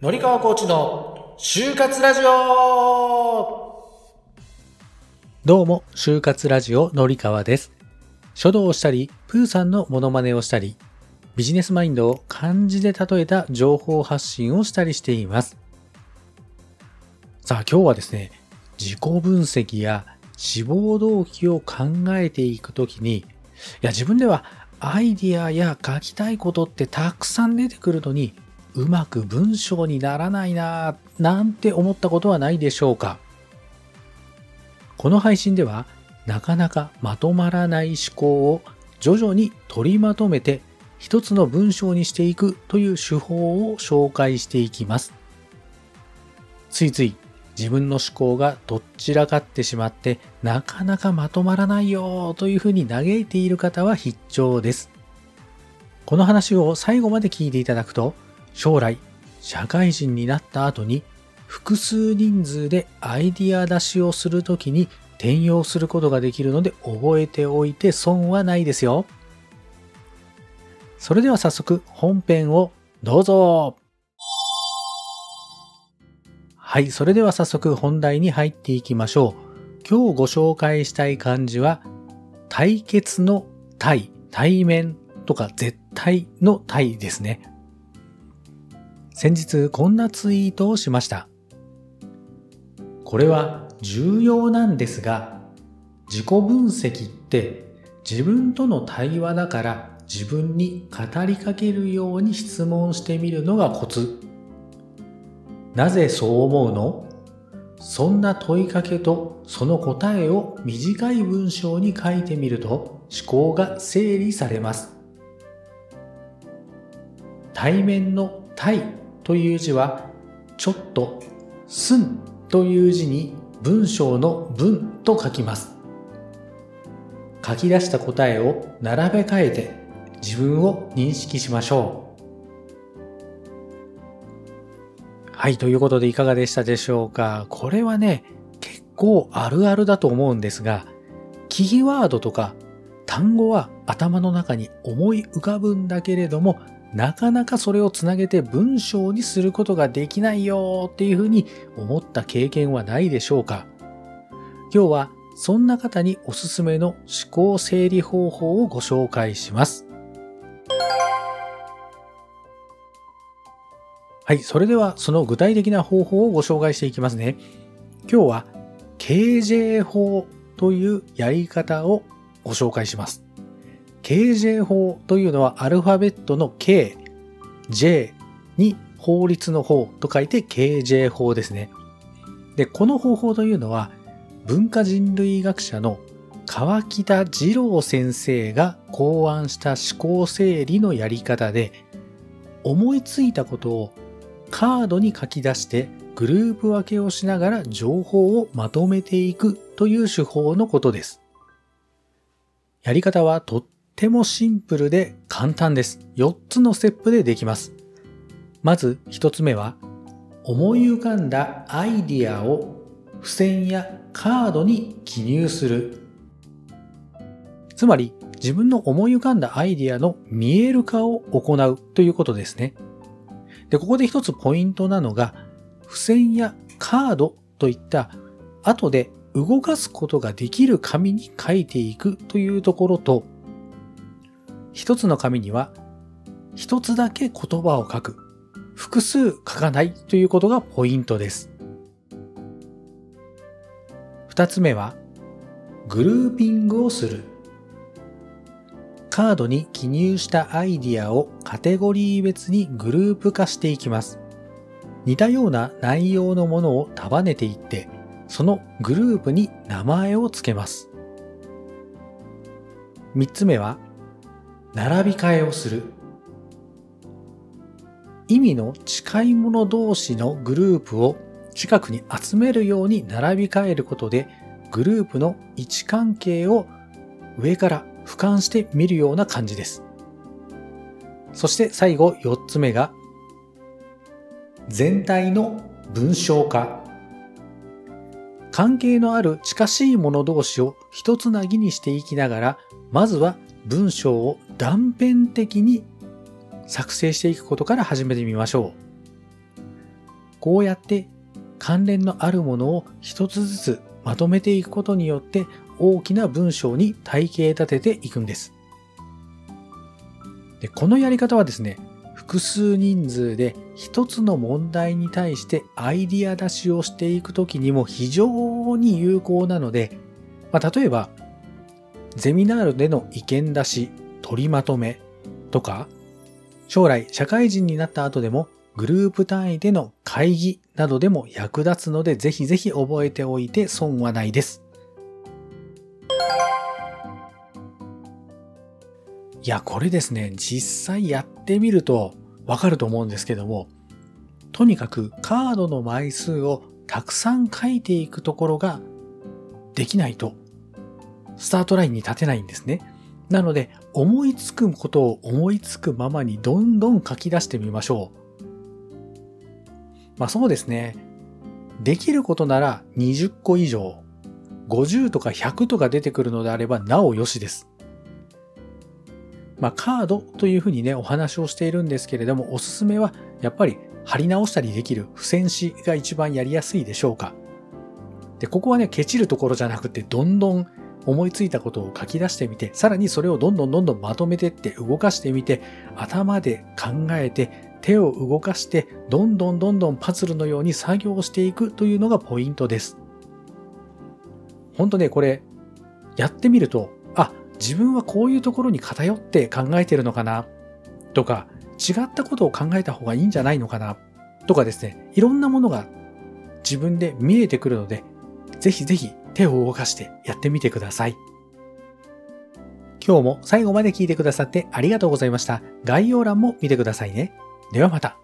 のりかわコーチの就活ラジオどうも、就活ラジオのりかわです。書道をしたり、プーさんのモノマネをしたり、ビジネスマインドを漢字で例えた情報発信をしたりしています。さあ、今日はですね、自己分析や志望動機を考えていくときに、いや、自分ではアイディアや書きたいことってたくさん出てくるのに、うまく文章にならないなぁ、なんて思ったことはないでしょうかこの配信では、なかなかまとまらない思考を徐々に取りまとめて一つの文章にしていくという手法を紹介していきます。ついつい自分の思考がどっちらかってしまってなかなかまとまらないよというふうに嘆いている方は必聴です。この話を最後まで聞いていただくと将来社会人になった後に複数人数でアイディア出しをするときに転用することができるので覚えておいて損はないですよ。それでは早速本編をどうぞ。はい、それでは早速本題に入っていきましょう。今日ご紹介したい漢字は、対決の対、対面とか絶対の対ですね。先日こんなツイートをしました。これは重要なんですが、自己分析って自分との対話だから自分に語りかけるように質問してみるのがコツ。なぜそう思うの？そんな問いかけとその答えを短い文章に書いてみると思考が整理されます。対面の対という字はちょっとすんという字に文章の文と書きます。書き出した答えを並べ替えて自分を認識しましょう。はい、ということでいかがでしたでしょうかこれはね、結構あるあるだと思うんですが、キーワードとか単語は頭の中に思い浮かぶんだけれども、なかなかそれをつなげて文章にすることができないよっていうふうに思った経験はないでしょうか？今日はそんな方におすすめの思考整理方法をご紹介します。はい、それではその具体的な方法をご紹介していきますね。今日は KJ 法というやり方をご紹介します。KJ 法というのはアルファベットの K、J に法律の法と書いて KJ 法ですね。で、この方法というのは文化人類学者の川北二郎先生が考案した思考整理のやり方で思いついたことをカードに書き出してグループ分けをしながら情報をまとめていくという手法のことです。やり方はとってもシンプルで簡単です。4つのステップでできます。まず1つ目は思い浮かんだアイディアを付箋やカードに記入する。つまり自分の思い浮かんだアイディアの見える化を行うということですね。で、ここで一つポイントなのが、付箋やカードといった後で動かすことができる紙に書いていくというところと、一つの紙には一つだけ言葉を書く、複数書かないということがポイントです。二つ目は、グルーピングをする。カードに記入したアイディアをカテゴリー別にグループ化していきます。似たような内容のものを束ねていって、そのグループに名前を付けます。三つ目は、並び替えをする。意味の近いもの同士のグループを近くに集めるように並び替えることで、グループの位置関係を上から俯瞰して見るような感じです。そして最後4つ目が全体の文章化。関係のある近しいもの同士を一つなぎにしていきながら、まずは文章を断片的に作成していくことから始めてみましょう。こうやって関連のあるものを一つずつまとめていくことによって大きな文章に体系立てていくんです。でこのやり方はですね、複数人数で一つの問題に対してアイディア出しをしていくときにも非常に有効なので、まあ、例えば、ゼミナールでの意見出し、取りまとめとか、将来社会人になった後でもグループ単位での会議などでも役立つのでぜひぜひ覚えておいて損はないです。いや、これですね、実際やってみるとわかると思うんですけども、とにかくカードの枚数をたくさん書いていくところができないと、スタートラインに立てないんですね。なので、思いつくことを思いつくままにどんどん書き出してみましょう。まあそうですね。できることなら20個以上、50とか100とか出てくるのであればなおよしです。まあカードというふうにね、お話をしているんですけれども、おすすめはやっぱり貼り直したりできる付箋紙が一番やりやすいでしょうか。で、ここはね、ケチるところじゃなくて、どんどん思いついたことを書き出してみて、さらにそれをどんどんどんどんまとめてって動かしてみて、頭で考えて、手を動かして、どんどんどんどんパズルのように作業していくというのがポイントです。ほんとね、これ、やってみると、あ、自分はこういうところに偏って考えてるのかな、とか、違ったことを考えた方がいいんじゃないのかな、とかですね、いろんなものが自分で見えてくるので、ぜひぜひ手を動かしてやってみてください。今日も最後まで聞いてくださってありがとうございました。概要欄も見てくださいね。ではまた。